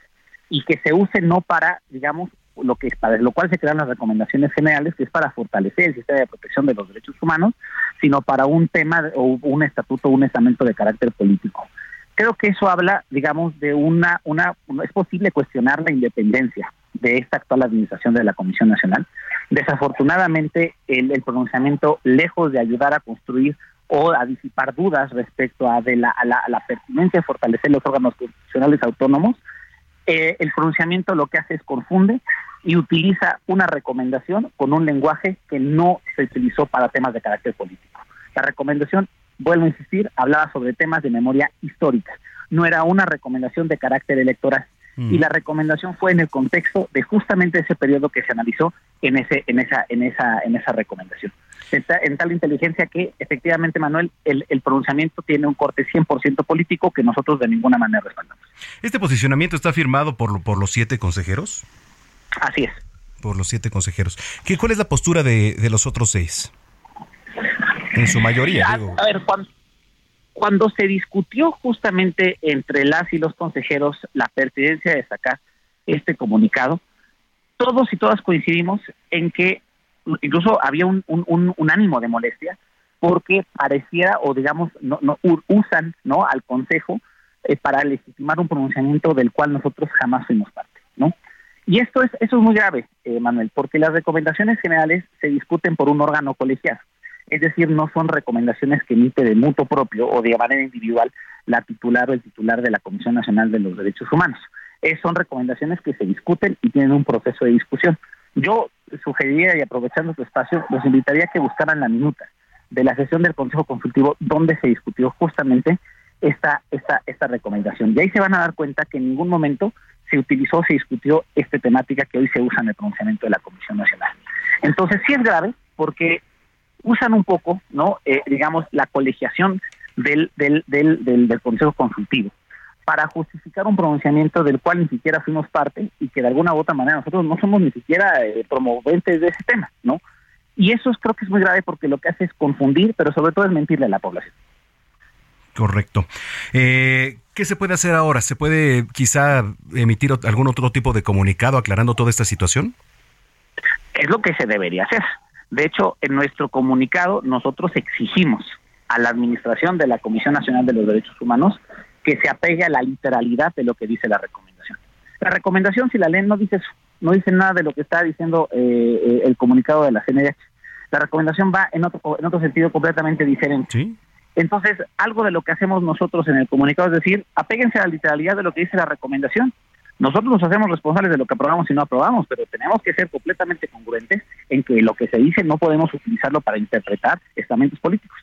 y que se use no para, digamos, lo que es para lo cual se crean las recomendaciones generales, que es para fortalecer el sistema de protección de los derechos humanos, sino para un tema o un estatuto, un estamento de carácter político. Creo que eso habla, digamos, de una, una, es posible cuestionar la independencia de esta actual administración de la Comisión Nacional. Desafortunadamente, el, pronunciamiento, lejos de ayudar a construir o a disipar dudas respecto a, de la, a la pertinencia de fortalecer los órganos constitucionales autónomos, eh, el pronunciamiento lo que hace es confunde y utiliza una recomendación con un lenguaje que no se utilizó para temas de carácter político. La recomendación, vuelvo a insistir, hablaba sobre temas de memoria histórica, no era una recomendación de carácter electoral. Y mm. la recomendación fue en el contexto de justamente ese periodo que se analizó en ese en esa en esa en esa recomendación en tal inteligencia que efectivamente, Manuel, el, pronunciamiento tiene un corte 100% político que nosotros de ninguna manera respaldamos. ¿Este posicionamiento está firmado por, por los siete consejeros? Así es. Por los siete consejeros. ¿Qué, ¿Cuál es la postura de, de los otros seis? En su mayoría, a, digo. A ver, cuando, cuando se discutió justamente entre las y los consejeros la pertinencia de sacar este comunicado, todos y todas coincidimos en que incluso había un, un, ánimo de molestia porque pareciera o digamos no, no usan no al consejo eh, para legitimar un pronunciamiento del cual nosotros jamás fuimos parte no y esto es eso es muy grave eh, Manuel porque las recomendaciones generales se discuten por un órgano colegial es decir no son recomendaciones que emite de mutuo propio o de manera individual la titular o el titular de la Comisión Nacional de los Derechos Humanos. Son recomendaciones que se discuten y tienen un proceso de discusión. Yo sugeriría, y aprovechando tu espacio, los invitaría a que buscaran la minuta de la sesión del Consejo Consultivo donde se discutió justamente esta, esta, esta recomendación. Y ahí se van a dar cuenta que en ningún momento se utilizó, se discutió esta temática que hoy se usa en el pronunciamiento de la Comisión Nacional. Entonces sí es grave porque usan un poco, ¿no? Eh, digamos, la colegiación del, del, del, del, Consejo Consultivo para justificar un pronunciamiento del cual ni siquiera fuimos parte y que de alguna u otra manera nosotros no somos ni siquiera eh, promoventes de ese tema, ¿no? Y eso creo que es muy grave porque lo que hace es confundir, pero sobre todo es mentirle a la población. Correcto. Eh, ¿Qué se puede hacer ahora? ¿Se puede quizá emitir algún otro tipo de comunicado aclarando toda esta situación? Es lo que se debería hacer. De hecho, en nuestro comunicado nosotros exigimos a la administración de la Comisión Nacional de los Derechos Humanos que se apegue a la literalidad de lo que dice la recomendación. La recomendación, si la leen, no dice no dice nada de lo que está diciendo eh, eh, el comunicado de la CNDH. La recomendación va en otro, en otro sentido completamente diferente. Entonces, algo de lo que hacemos nosotros en el comunicado es decir, apéguense a la literalidad de lo que dice la recomendación. Nosotros nos hacemos responsables de lo que aprobamos y no aprobamos, pero tenemos que ser completamente congruentes en que lo que se dice no podemos utilizarlo para interpretar estamentos políticos.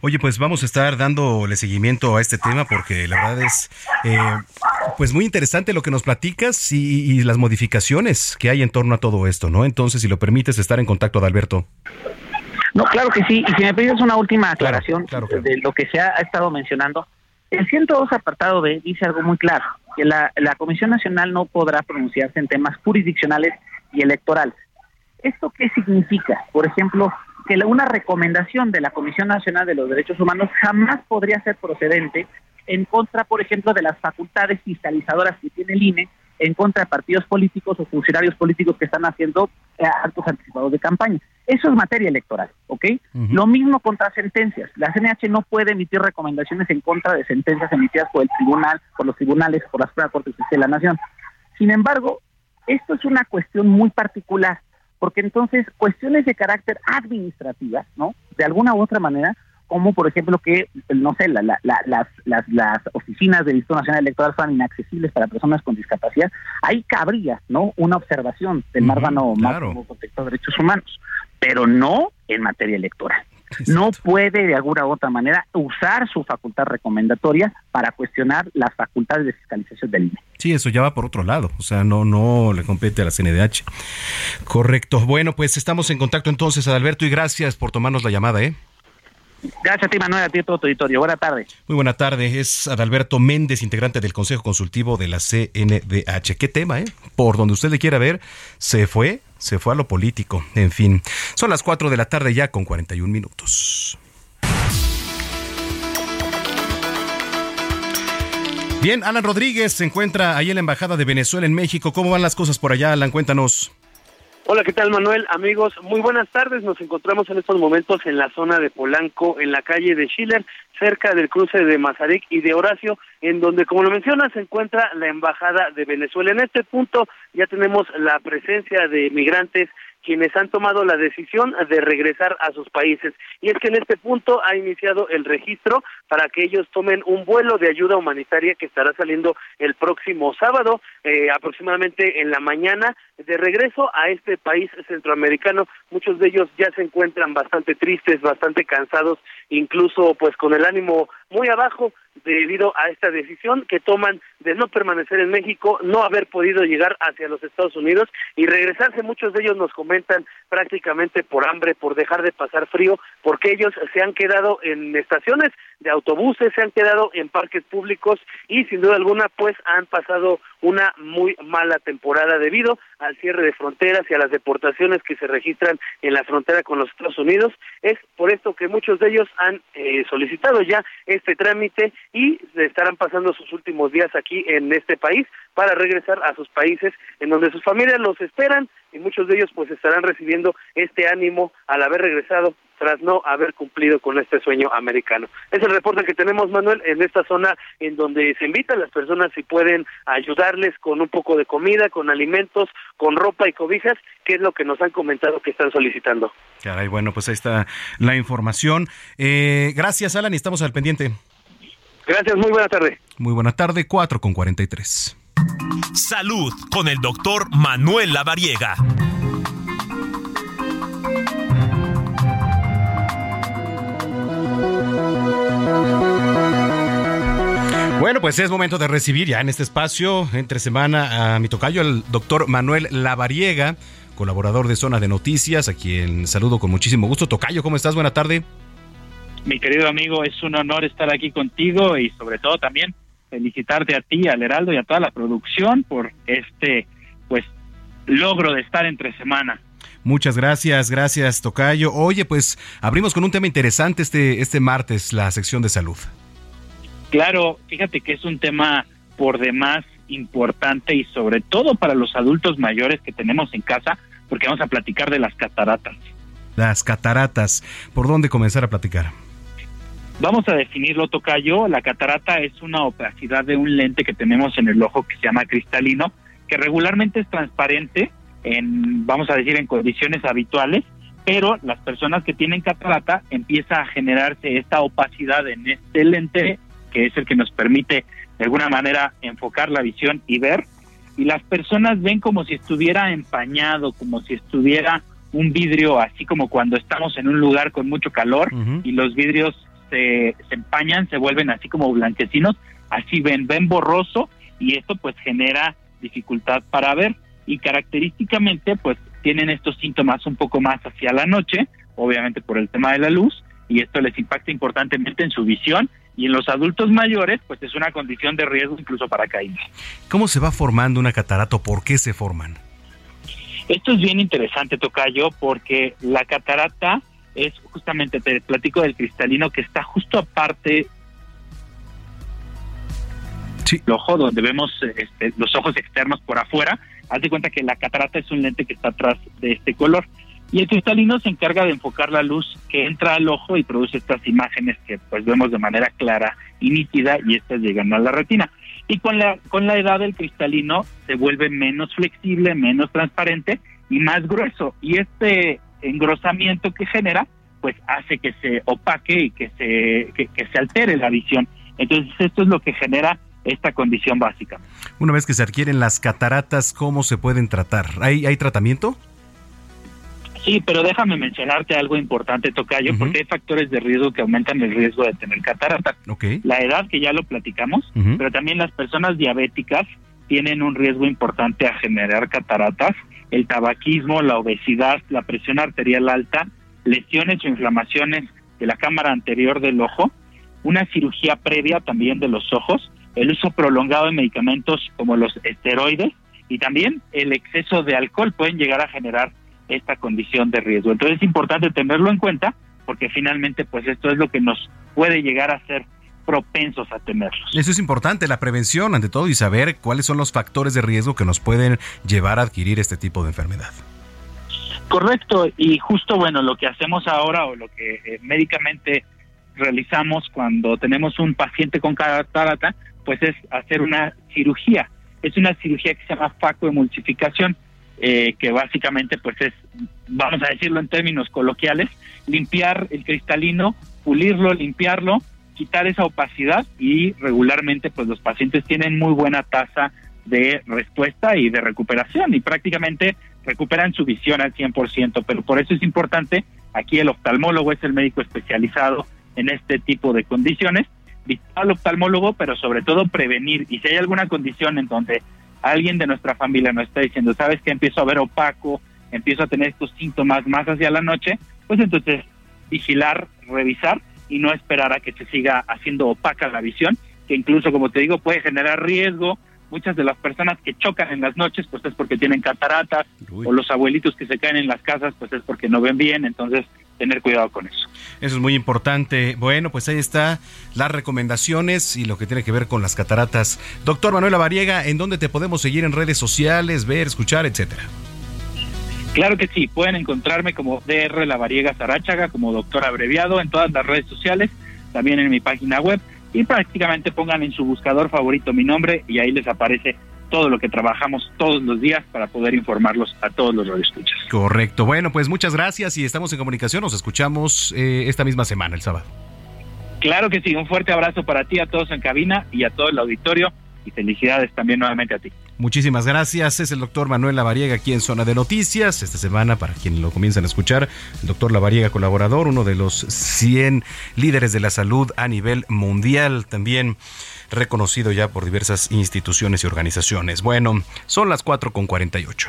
Oye, pues vamos a estar dándole seguimiento a este tema porque la verdad es eh, pues muy interesante lo que nos platicas y, las modificaciones que hay en torno a todo esto, ¿no? Entonces, si lo permites, estar en contacto, Adalberto. No, claro que sí. Y si me pides una última aclaración de lo que se ha, estado mencionando, el 102 apartado B dice algo muy claro, que la, la Comisión Nacional no podrá pronunciarse en temas jurisdiccionales y electorales. ¿Esto qué significa? Por ejemplo, que una recomendación de la Comisión Nacional de los Derechos Humanos jamás podría ser procedente en contra, por ejemplo, de las facultades fiscalizadoras que tiene el INE en contra de partidos políticos o funcionarios políticos que están haciendo eh, actos anticipados de campaña. Eso es materia electoral, ¿ok? Lo mismo contra sentencias. La CNH no puede emitir recomendaciones en contra de sentencias emitidas por el tribunal, por los tribunales, por la Suprema Corte de la Nación. Sin embargo, esto es una cuestión muy particular, porque entonces cuestiones de carácter administrativa, ¿no? De alguna u otra manera, como por ejemplo que, no sé, la, la, las, las, las oficinas del Instituto Nacional Electoral fueran inaccesibles para personas con discapacidad, ahí cabría, ¿no? Una observación del Márbano Máximo Protector de Derechos Humanos, pero no en materia electoral. No puede de alguna u otra manera usar su facultad recomendatoria para cuestionar las facultades de fiscalización del INE. Sí, eso ya va por otro lado, o sea, no no le compete a la CNDH. Correcto. Bueno, pues estamos en contacto entonces, Adalberto, y gracias por tomarnos la llamada, ¿eh? Gracias a ti, Manuel, a ti todo tu auditorio. Buenas tardes. Muy buena tarde. Es Adalberto Méndez, integrante del Consejo Consultivo de la CNDH. ¿Qué tema, eh? Por donde usted le quiera ver, se fue, se fue a lo político. En fin, son las 4 de la tarde ya con 41 minutos. Bien, Alan Rodríguez se encuentra ahí en la Embajada de Venezuela en México. ¿Cómo van las cosas por allá, Alan? Cuéntanos. Hola, ¿qué tal Manuel? Amigos, muy buenas tardes. Nos encontramos en estos momentos en la zona de Polanco, en la calle de Schiller, cerca del cruce de Mazarik y de Horacio, en donde, como lo menciona, se encuentra la Embajada de Venezuela. En este punto ya tenemos la presencia de migrantes quienes han tomado la decisión de regresar a sus países. Y es que en este punto ha iniciado el registro para que ellos tomen un vuelo de ayuda humanitaria que estará saliendo el próximo sábado, eh, aproximadamente en la mañana, de regreso a este país centroamericano. Muchos de ellos ya se encuentran bastante tristes, bastante cansados, incluso pues con el ánimo muy abajo debido a esta decisión que toman de no permanecer en México, no haber podido llegar hacia los Estados Unidos y regresarse. Muchos de ellos nos comentan prácticamente por hambre, por dejar de pasar frío, porque ellos se han quedado en estaciones de autobuses, se han quedado en parques públicos y sin duda alguna pues han pasado una muy mala temporada debido al cierre de fronteras y a las deportaciones que se registran en la frontera con los Estados Unidos. Es por esto que muchos de ellos han eh, solicitado ya este trámite y estarán pasando sus últimos días aquí en este país para regresar a sus países en donde sus familias los esperan y muchos de ellos pues estarán recibiendo este ánimo al haber regresado tras no haber cumplido con este sueño americano. Es el reporte que tenemos, Manuel, en esta zona en donde se invita a las personas si pueden ayudarles con un poco de comida, con alimentos, con ropa y cobijas, que es lo que nos han comentado que están solicitando. Caray, bueno, pues ahí está la información. Eh, gracias, Alan, y estamos al pendiente. Gracias, muy buena tarde. Muy buena tarde, 4 con 43. Salud con el doctor Manuel Lavariega. Bueno, pues es momento de recibir ya en este espacio, entre semana, a mi tocayo, el doctor Manuel Lavariega, colaborador de Zona de Noticias, a quien saludo con muchísimo gusto. Tocayo, ¿cómo estás? Buena tarde. Mi querido amigo, es un honor estar aquí contigo y sobre todo también felicitarte a ti, al Heraldo y a toda la producción por este, pues, logro de estar entre semana. Muchas gracias, gracias Tocayo. Oye, pues abrimos con un tema interesante este, este martes, la sección de salud. Claro, fíjate que es un tema por demás importante y sobre todo para los adultos mayores que tenemos en casa, porque vamos a platicar de las cataratas. Las cataratas, ¿por dónde comenzar a platicar? Vamos a definirlo, Tocayo. La catarata es una opacidad de un lente que tenemos en el ojo que se llama cristalino, que regularmente es transparente en, vamos a decir, en condiciones habituales, pero las personas que tienen catarata empieza a generarse esta opacidad en este lente que es el que nos permite de alguna manera enfocar la visión y ver, y las personas ven como si estuviera empañado, como si estuviera un vidrio, así como cuando estamos en un lugar con mucho calor y los vidrios se, se empañan, se vuelven así como blanquecinos, así ven, ven borroso y esto pues genera dificultad para ver. Y característicamente pues tienen estos síntomas un poco más hacia la noche, obviamente por el tema de la luz, y esto les impacta importantemente en su visión y en los adultos mayores, pues es una condición de riesgo incluso para caída. ¿Cómo se va formando una catarata? ¿Por qué se forman? Esto es bien interesante, Tocayo, porque la catarata es justamente, te platico del cristalino que está justo aparte sí. el ojo, donde vemos este, los ojos externos por afuera. Haz de cuenta que la catarata es un lente que está atrás de este color. Y el cristalino se encarga de enfocar la luz que entra al ojo y produce estas imágenes que pues vemos de manera clara y nítida y estas llegan a la retina. Y con la, con la edad el cristalino se vuelve menos flexible, menos transparente y más grueso. Y este engrosamiento que genera pues hace que se opaque y que se, que, que se altere la visión. Entonces esto es lo que genera esta condición básica. Una vez que se adquieren las cataratas, ¿cómo se pueden tratar? ¿Hay, hay tratamiento? Sí, pero déjame mencionarte algo importante, Tocayo, porque hay factores de riesgo que aumentan el riesgo de tener catarata. Okay. La edad, que ya lo platicamos, pero también las personas diabéticas tienen un riesgo importante a generar cataratas, el tabaquismo, la obesidad, la presión arterial alta, lesiones o inflamaciones de la cámara anterior del ojo, una cirugía previa también de los ojos, el uso prolongado de medicamentos como los esteroides y también el exceso de alcohol pueden llegar a generar esta condición de riesgo. Entonces es importante tenerlo en cuenta porque finalmente pues esto es lo que nos puede llegar a ser propensos a tenerlos. Eso es importante, la prevención ante todo y saber cuáles son los factores de riesgo que nos pueden llevar a adquirir este tipo de enfermedad. Correcto, y justo bueno, lo que hacemos ahora o lo que eh, médicamente realizamos cuando tenemos un paciente con catarata, pues es hacer una cirugía. Es una cirugía que se llama facoemulsificación, eh, que básicamente pues es, vamos a decirlo en términos coloquiales, limpiar el cristalino, pulirlo, limpiarlo, quitar esa opacidad y regularmente pues los pacientes tienen muy buena tasa de respuesta y de recuperación y prácticamente recuperan su visión al 100%, pero por eso es importante, aquí el oftalmólogo es el médico especializado en este tipo de condiciones, visitar al oftalmólogo, pero sobre todo prevenir, y si hay alguna condición en donde alguien de nuestra familia nos está diciendo, sabes que empiezo a ver opaco, empiezo a tener estos síntomas más hacia la noche, pues entonces vigilar, revisar y no esperar a que se siga haciendo opaca la visión, que incluso, como te digo, puede generar riesgo. Muchas de las personas que chocan en las noches, pues es porque tienen cataratas, o los abuelitos que se caen en las casas, pues es porque no ven bien, entonces tener cuidado con eso. Eso es muy importante. Bueno, pues ahí está las recomendaciones y lo que tiene que ver con las cataratas. Doctor Manuel Lavariega, ¿en dónde te podemos seguir en redes sociales, ver, escuchar, etcétera? Claro que sí, pueden encontrarme como DR Lavariega Sarachaga, como doctor abreviado en todas las redes sociales, también en mi página web y prácticamente pongan en su buscador favorito mi nombre y ahí les aparece todo lo que trabajamos todos los días para poder informarlos a todos los radioescuchas. Correcto. Bueno, pues muchas gracias y estamos en comunicación. Nos escuchamos eh, esta misma semana, el sábado. Claro que sí, un fuerte abrazo para ti, a todos en cabina y a todo el auditorio y felicidades también nuevamente a ti. Muchísimas gracias. Es el doctor Manuel Lavariega aquí en Zona de Noticias. Esta semana, para quien lo comienzan a escuchar, el doctor Lavariega, colaborador, uno de los 100 líderes de la salud a nivel mundial, también reconocido ya por diversas instituciones y organizaciones. Bueno, son las 4 con 48.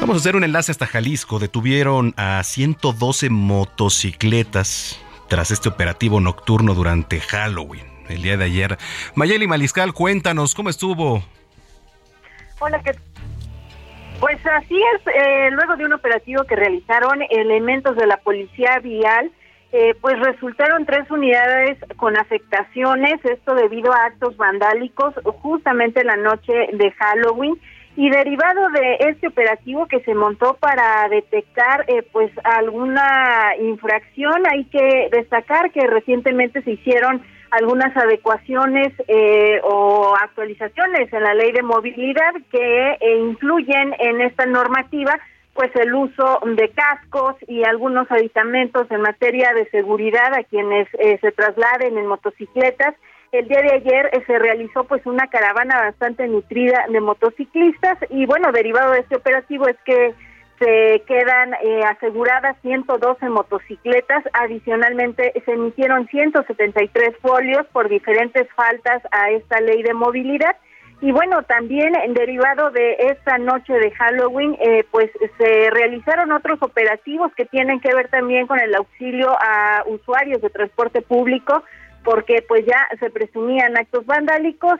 Vamos a hacer un enlace hasta Jalisco. Detuvieron a 112 motocicletas tras este operativo nocturno durante Halloween, el día de ayer. Mayeli Maliscal, cuéntanos, ¿cómo estuvo? Hola, ¿qué pues así es, eh, luego de un operativo que realizaron elementos de la policía vial, eh, pues resultaron tres unidades con afectaciones, esto debido a actos vandálicos justamente la noche de Halloween. Y derivado de este operativo que se montó para detectar eh, pues alguna infracción hay que destacar que recientemente se hicieron algunas adecuaciones eh, o actualizaciones en la ley de movilidad que eh, incluyen en esta normativa pues el uso de cascos y algunos aditamentos en materia de seguridad a quienes se trasladen en motocicletas. El día de ayer eh, se realizó pues una caravana bastante nutrida de motociclistas y bueno, derivado de este operativo es que se quedan eh, aseguradas 112 motocicletas, adicionalmente se emitieron 173 folios por diferentes faltas a esta ley de movilidad y bueno, también en derivado de esta noche de Halloween, eh, pues se realizaron otros operativos que tienen que ver también con el auxilio a usuarios de transporte público, porque pues ya se presumían actos vandálicos,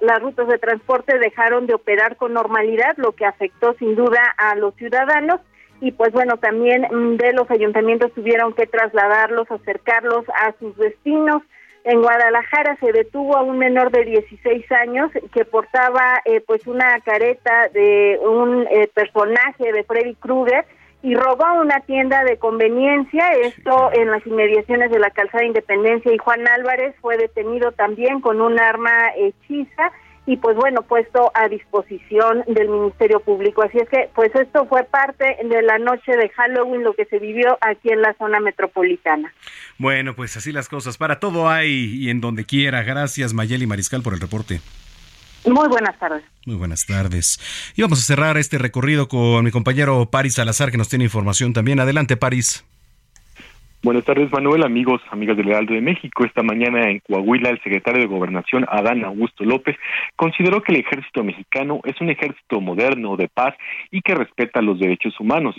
las rutas de transporte dejaron de operar con normalidad, lo que afectó sin duda a los ciudadanos y pues bueno, también mm, de los ayuntamientos tuvieron que trasladarlos, acercarlos a sus destinos. En Guadalajara se detuvo a un menor de 16 años que portaba eh, pues una careta de un eh, personaje de Freddy Krueger y robó una tienda de conveniencia, esto en las inmediaciones de la calzada Independencia y Juan Álvarez fue detenido también con un arma hechiza y pues bueno, puesto a disposición del Ministerio Público. Así es que pues esto fue parte de la noche de Halloween, lo que se vivió aquí en la zona metropolitana. Bueno, pues así las cosas. Para todo hay y en donde quiera. Gracias Mayeli Mariscal por el reporte. Muy buenas tardes. Muy buenas tardes. Y vamos a cerrar este recorrido con mi compañero Paris Salazar, que nos tiene información también. Adelante, Paris. Buenas tardes, Manuel, amigos, amigas del Heraldo de México. Esta mañana en Coahuila, el secretario de Gobernación, Adán Augusto López, consideró que el ejército mexicano es un ejército moderno, de paz y que respeta los derechos humanos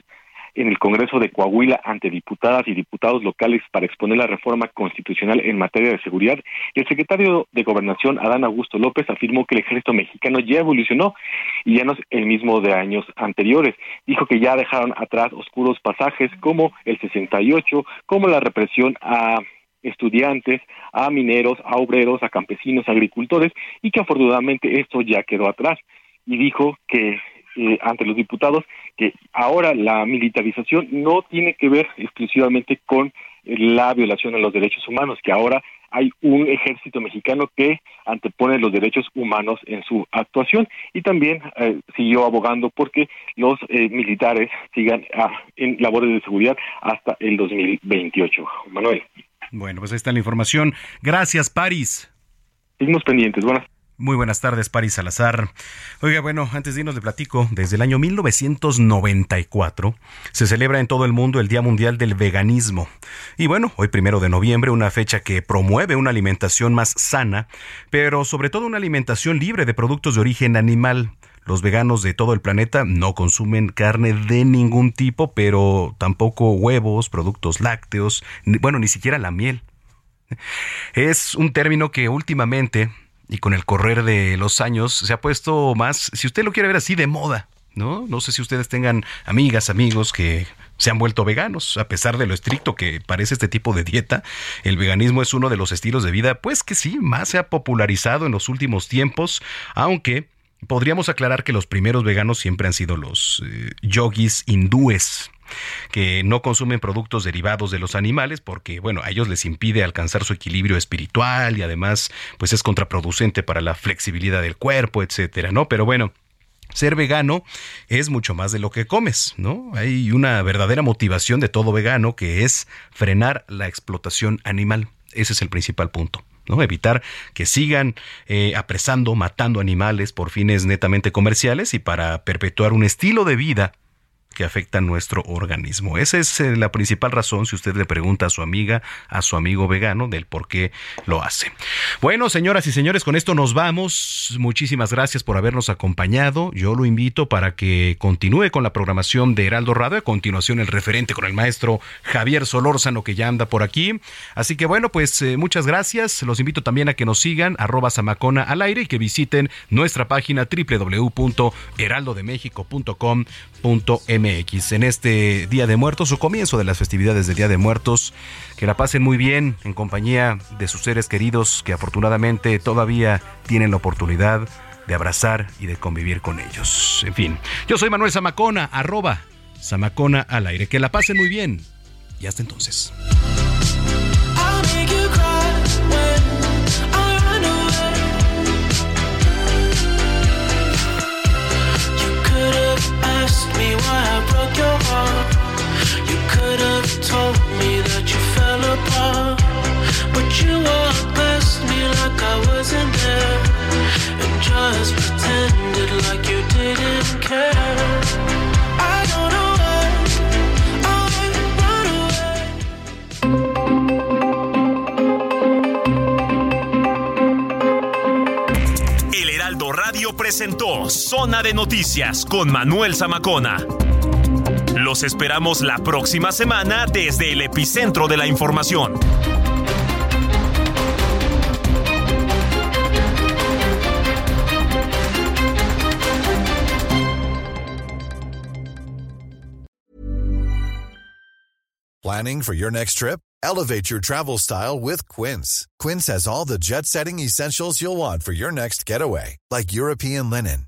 en el Congreso de Coahuila ante diputadas y diputados locales para exponer la reforma constitucional en materia de seguridad, el secretario de Gobernación, Adán Augusto López, afirmó que el ejército mexicano ya evolucionó y ya no es el mismo de años anteriores. Dijo que ya dejaron atrás oscuros pasajes como el 68, como la represión a estudiantes, a mineros, a obreros, a campesinos, a agricultores, y que afortunadamente esto ya quedó atrás. Y dijo que eh, ante los diputados que ahora la militarización no tiene que ver exclusivamente con la violación a los derechos humanos, que ahora hay un ejército mexicano que antepone los derechos humanos en su actuación y también eh, siguió abogando porque los eh, militares sigan ah, en labores de seguridad hasta el 2028. Manuel. Bueno, pues ahí está la información. Gracias, París. Seguimos pendientes. Buenas muy buenas tardes, Paris Salazar. Oiga, bueno, antes de irnos le platico, desde el año 1994 se celebra en todo el mundo el Día Mundial del Veganismo. Y bueno, hoy primero de noviembre, una fecha que promueve una alimentación más sana, pero sobre todo una alimentación libre de productos de origen animal. Los veganos de todo el planeta no consumen carne de ningún tipo, pero tampoco huevos, productos lácteos, bueno, ni siquiera la miel. Es un término que últimamente y con el correr de los años se ha puesto más, si usted lo quiere ver así, de moda. ¿No? No sé si ustedes tengan amigas, amigos que se han vuelto veganos, a pesar de lo estricto que parece este tipo de dieta. El veganismo es uno de los estilos de vida, pues que sí, más se ha popularizado en los últimos tiempos, aunque podríamos aclarar que los primeros veganos siempre han sido los eh, yogis hindúes, que no consumen productos derivados de los animales porque, bueno, a ellos les impide alcanzar su equilibrio espiritual y además, pues es contraproducente para la flexibilidad del cuerpo, etcétera, ¿no? Pero bueno, ser vegano es mucho más de lo que comes, ¿no? Hay una verdadera motivación de todo vegano que es frenar la explotación animal. Ese es el principal punto. ¿no? Evitar que sigan eh, apresando, matando animales por fines netamente comerciales y para perpetuar un estilo de vida que afectan nuestro organismo. Esa es eh, la principal razón si usted le pregunta a su amiga, a su amigo vegano, del por qué lo hace. Bueno, señoras y señores, con esto nos vamos. Muchísimas gracias por habernos acompañado. Yo lo invito para que continúe con la programación de Heraldo Radio. A continuación, el referente con el maestro Javier Solórzano, que ya anda por aquí. Así que bueno, pues eh, muchas gracias. Los invito también a que nos sigan, arroba Samacona al aire y que visiten nuestra página www.heraldodemexico.com.mx en este Día de Muertos o comienzo de las festividades del Día de Muertos. Que la pasen muy bien en compañía de sus seres queridos que afortunadamente todavía tienen la oportunidad de abrazar y de convivir con ellos. En fin, yo soy Manuel Zamacona, arroba Zamacona al aire. Que la pasen muy bien y hasta entonces. El Heraldo Radio presentó Zona de Noticias con Manuel Zamacona. Los esperamos la próxima semana desde el epicentro de la información. Planning for your next trip? Elevate your travel style with Quince. Quince has all the jet setting essentials you'll want for your next getaway, like European linen,